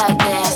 like that.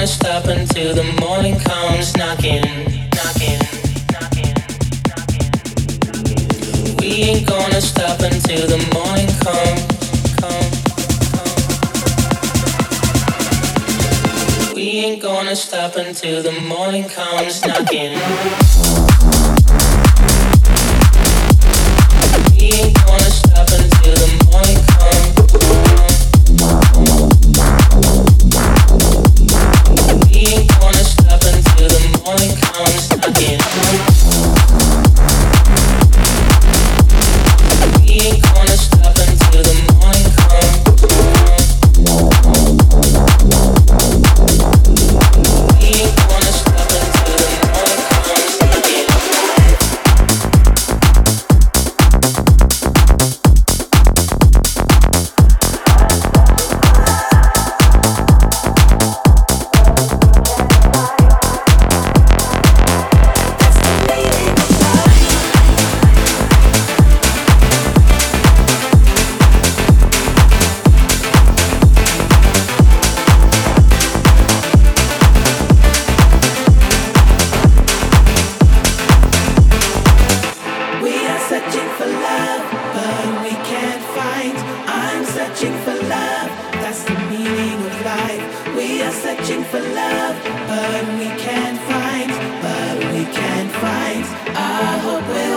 Gonna stop until the morning comes knocking, knocking, knocking, knocking. We ain't gonna stop until the morning comes. Come, come. We ain't gonna stop until the morning comes knocking. searching for love, that's the meaning of life. We are searching for love, but we can't find, but we can't find our hope.